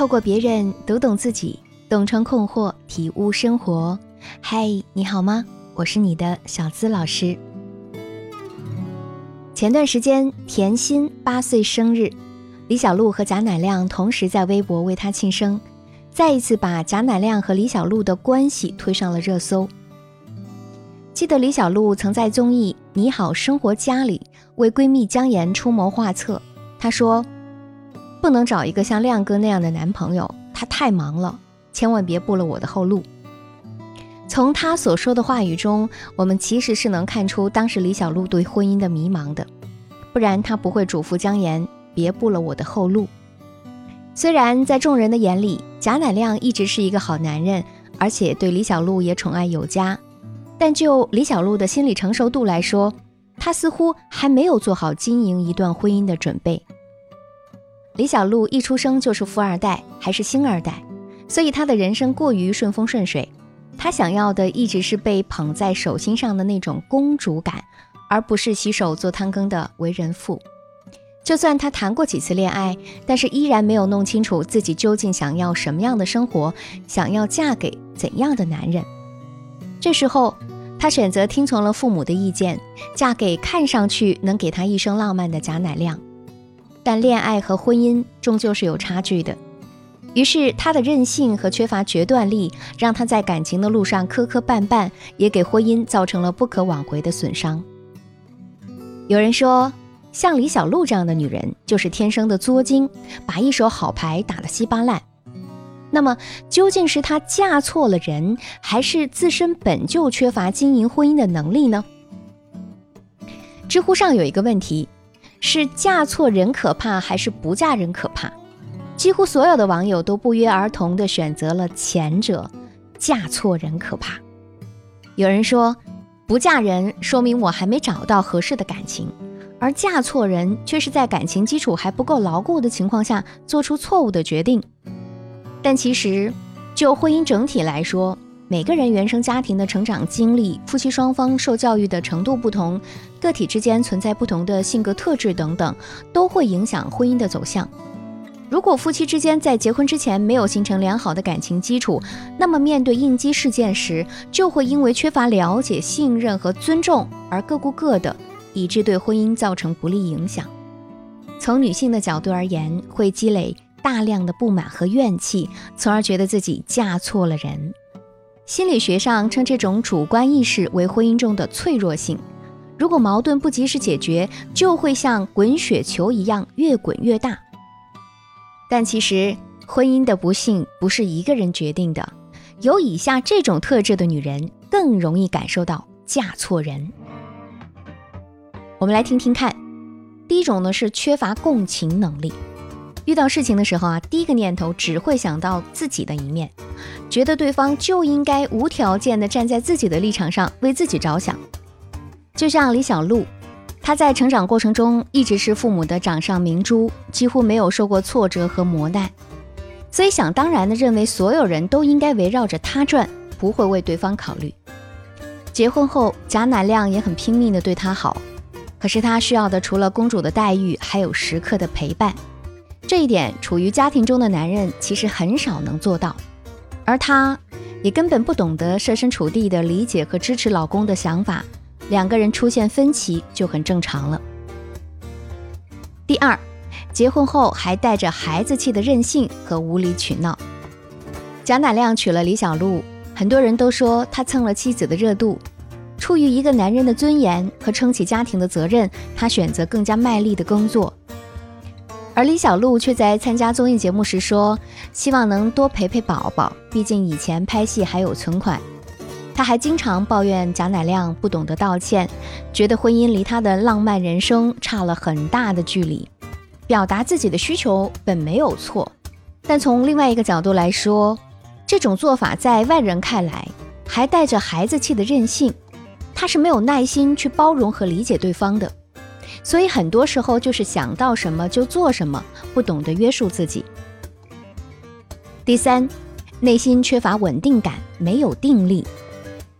透过别人读懂自己，洞穿困惑，体悟生活。嗨，你好吗？我是你的小资老师。前段时间，甜心八岁生日，李小璐和贾乃亮同时在微博为她庆生，再一次把贾乃亮和李小璐的关系推上了热搜。记得李小璐曾在综艺《你好生活家》里为闺蜜姜妍出谋划策，她说：“不能找一个像亮哥那样的男朋友，他太忙了，千万别步了我的后路。”从他所说的话语中，我们其实是能看出当时李小璐对婚姻的迷茫的，不然她不会嘱咐姜妍别步了我的后路。虽然在众人的眼里，贾乃亮一直是一个好男人，而且对李小璐也宠爱有加，但就李小璐的心理成熟度来说，她似乎还没有做好经营一段婚姻的准备。李小璐一出生就是富二代，还是星二代，所以她的人生过于顺风顺水。她想要的一直是被捧在手心上的那种公主感，而不是洗手做汤羹的为人妇。就算她谈过几次恋爱，但是依然没有弄清楚自己究竟想要什么样的生活，想要嫁给怎样的男人。这时候，她选择听从了父母的意见，嫁给看上去能给她一生浪漫的贾乃亮。但恋爱和婚姻终究是有差距的。于是，他的任性和缺乏决断力，让他在感情的路上磕磕绊绊，也给婚姻造成了不可挽回的损伤。有人说，像李小璐这样的女人，就是天生的作精，把一手好牌打得稀巴烂。那么，究竟是她嫁错了人，还是自身本就缺乏经营婚姻的能力呢？知乎上有一个问题：是嫁错人可怕，还是不嫁人可怕？几乎所有的网友都不约而同地选择了前者，嫁错人可怕。有人说，不嫁人说明我还没找到合适的感情，而嫁错人却是在感情基础还不够牢固的情况下做出错误的决定。但其实，就婚姻整体来说，每个人原生家庭的成长经历、夫妻双方受教育的程度不同、个体之间存在不同的性格特质等等，都会影响婚姻的走向。如果夫妻之间在结婚之前没有形成良好的感情基础，那么面对应激事件时，就会因为缺乏了解、信任和尊重而各顾各的，以致对婚姻造成不利影响。从女性的角度而言，会积累大量的不满和怨气，从而觉得自己嫁错了人。心理学上称这种主观意识为婚姻中的脆弱性。如果矛盾不及时解决，就会像滚雪球一样越滚越大。但其实，婚姻的不幸不是一个人决定的。有以下这种特质的女人，更容易感受到嫁错人。我们来听听看。第一种呢是缺乏共情能力，遇到事情的时候啊，第一个念头只会想到自己的一面，觉得对方就应该无条件的站在自己的立场上为自己着想。就像李小璐。她在成长过程中一直是父母的掌上明珠，几乎没有受过挫折和磨难，所以想当然的认为所有人都应该围绕着她转，不会为对方考虑。结婚后，贾乃亮也很拼命的对她好，可是她需要的除了公主的待遇，还有时刻的陪伴。这一点，处于家庭中的男人其实很少能做到，而她也根本不懂得设身处地的理解和支持老公的想法。两个人出现分歧就很正常了。第二，结婚后还带着孩子气的任性和无理取闹。贾乃亮娶了李小璐，很多人都说他蹭了妻子的热度。出于一个男人的尊严和撑起家庭的责任，他选择更加卖力的工作。而李小璐却在参加综艺节目时说，希望能多陪陪宝宝，毕竟以前拍戏还有存款。她还经常抱怨贾乃亮不懂得道歉，觉得婚姻离他的浪漫人生差了很大的距离。表达自己的需求本没有错，但从另外一个角度来说，这种做法在外人看来还带着孩子气的任性。他是没有耐心去包容和理解对方的，所以很多时候就是想到什么就做什么，不懂得约束自己。第三，内心缺乏稳定感，没有定力。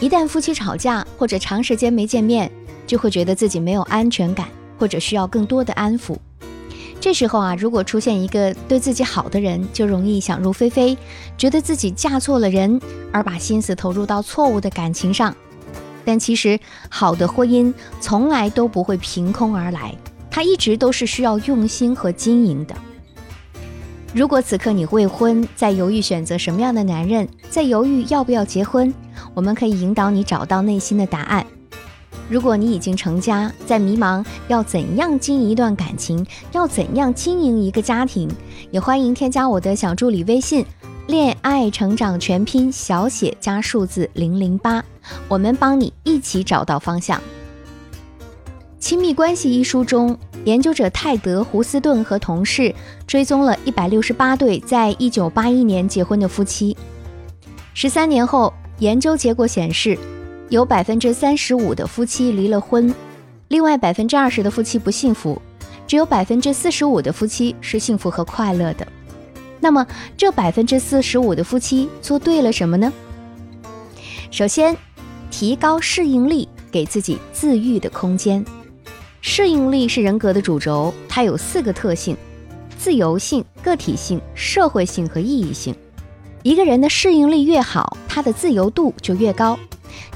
一旦夫妻吵架或者长时间没见面，就会觉得自己没有安全感，或者需要更多的安抚。这时候啊，如果出现一个对自己好的人，就容易想入非非，觉得自己嫁错了人，而把心思投入到错误的感情上。但其实，好的婚姻从来都不会凭空而来，它一直都是需要用心和经营的。如果此刻你未婚，在犹豫选择什么样的男人，在犹豫要不要结婚，我们可以引导你找到内心的答案。如果你已经成家，在迷茫要怎样经营一段感情，要怎样经营一个家庭，也欢迎添加我的小助理微信“恋爱成长全拼小写加数字零零八”，我们帮你一起找到方向。《亲密关系》一书中，研究者泰德·胡斯顿和同事追踪了一百六十八对在一九八一年结婚的夫妻，十三年后，研究结果显示。有百分之三十五的夫妻离了婚，另外百分之二十的夫妻不幸福，只有百分之四十五的夫妻是幸福和快乐的。那么这百分之四十五的夫妻做对了什么呢？首先，提高适应力，给自己自愈的空间。适应力是人格的主轴，它有四个特性：自由性、个体性、社会性和意义性。一个人的适应力越好，他的自由度就越高。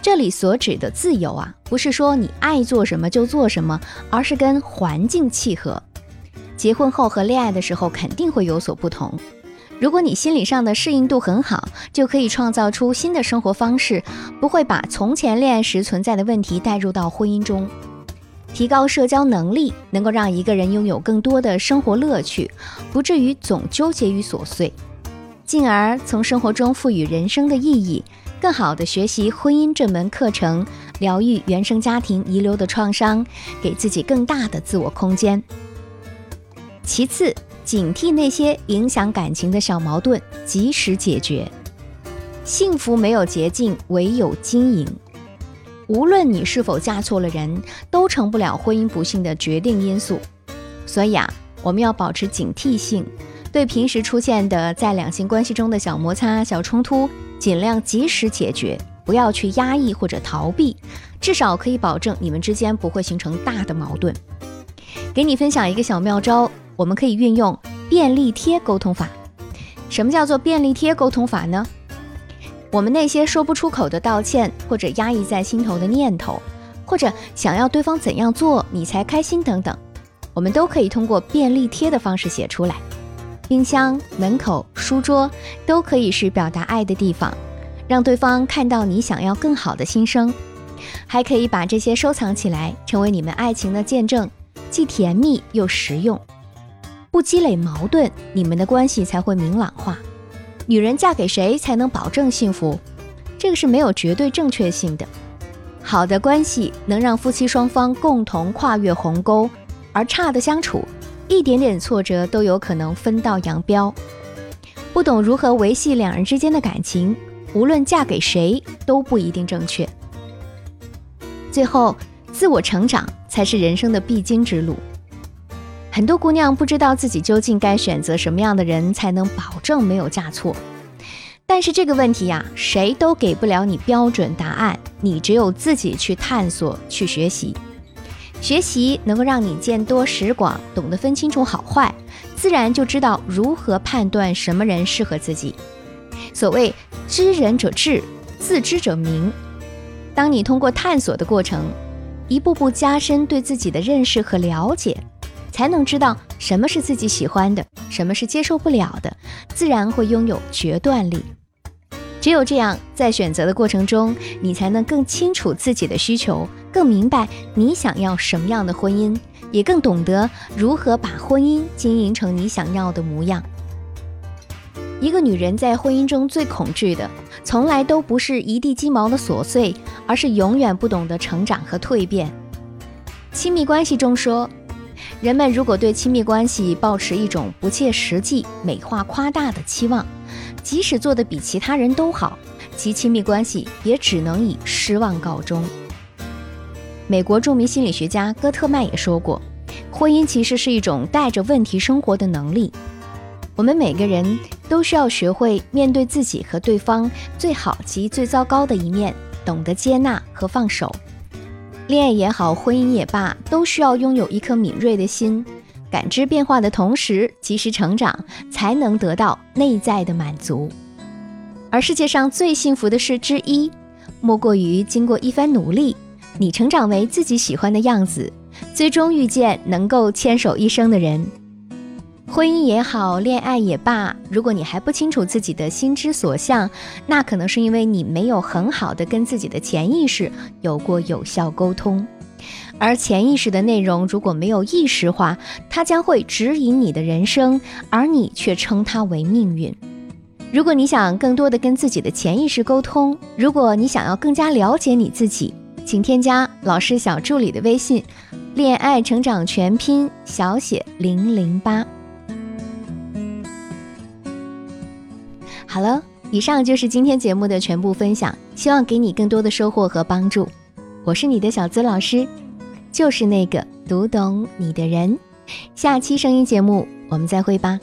这里所指的自由啊，不是说你爱做什么就做什么，而是跟环境契合。结婚后和恋爱的时候肯定会有所不同。如果你心理上的适应度很好，就可以创造出新的生活方式，不会把从前恋爱时存在的问题带入到婚姻中。提高社交能力，能够让一个人拥有更多的生活乐趣，不至于总纠结于琐碎，进而从生活中赋予人生的意义。更好的学习婚姻这门课程，疗愈原生家庭遗留的创伤，给自己更大的自我空间。其次，警惕那些影响感情的小矛盾，及时解决。幸福没有捷径，唯有经营。无论你是否嫁错了人，都成不了婚姻不幸的决定因素。所以啊，我们要保持警惕性，对平时出现的在两性关系中的小摩擦、小冲突。尽量及时解决，不要去压抑或者逃避，至少可以保证你们之间不会形成大的矛盾。给你分享一个小妙招，我们可以运用便利贴沟通法。什么叫做便利贴沟通法呢？我们那些说不出口的道歉，或者压抑在心头的念头，或者想要对方怎样做你才开心等等，我们都可以通过便利贴的方式写出来。冰箱、门口、书桌都可以是表达爱的地方，让对方看到你想要更好的心声。还可以把这些收藏起来，成为你们爱情的见证，既甜蜜又实用。不积累矛盾，你们的关系才会明朗化。女人嫁给谁才能保证幸福？这个是没有绝对正确性的。好的关系能让夫妻双方共同跨越鸿沟，而差的相处。一点点挫折都有可能分道扬镳，不懂如何维系两人之间的感情，无论嫁给谁都不一定正确。最后，自我成长才是人生的必经之路。很多姑娘不知道自己究竟该选择什么样的人才能保证没有嫁错，但是这个问题呀，谁都给不了你标准答案，你只有自己去探索、去学习。学习能够让你见多识广，懂得分清楚好坏，自然就知道如何判断什么人适合自己。所谓知人者智，自知者明。当你通过探索的过程，一步步加深对自己的认识和了解，才能知道什么是自己喜欢的，什么是接受不了的，自然会拥有决断力。只有这样，在选择的过程中，你才能更清楚自己的需求，更明白你想要什么样的婚姻，也更懂得如何把婚姻经营成你想要的模样。一个女人在婚姻中最恐惧的，从来都不是一地鸡毛的琐碎，而是永远不懂得成长和蜕变。亲密关系中说，人们如果对亲密关系抱持一种不切实际、美化夸大的期望。即使做得比其他人都好，其亲密关系也只能以失望告终。美国著名心理学家戈特曼也说过，婚姻其实是一种带着问题生活的能力。我们每个人都需要学会面对自己和对方最好及最糟糕的一面，懂得接纳和放手。恋爱也好，婚姻也罢，都需要拥有一颗敏锐的心。感知变化的同时及时成长，才能得到内在的满足。而世界上最幸福的事之一，莫过于经过一番努力，你成长为自己喜欢的样子，最终遇见能够牵手一生的人。婚姻也好，恋爱也罢，如果你还不清楚自己的心之所向，那可能是因为你没有很好的跟自己的潜意识有过有效沟通。而潜意识的内容如果没有意识化，它将会指引你的人生，而你却称它为命运。如果你想更多的跟自己的潜意识沟通，如果你想要更加了解你自己，请添加老师小助理的微信“恋爱成长全拼小写零零八”。好了，以上就是今天节目的全部分享，希望给你更多的收获和帮助。我是你的小资老师。就是那个读懂你的人，下期声音节目我们再会吧。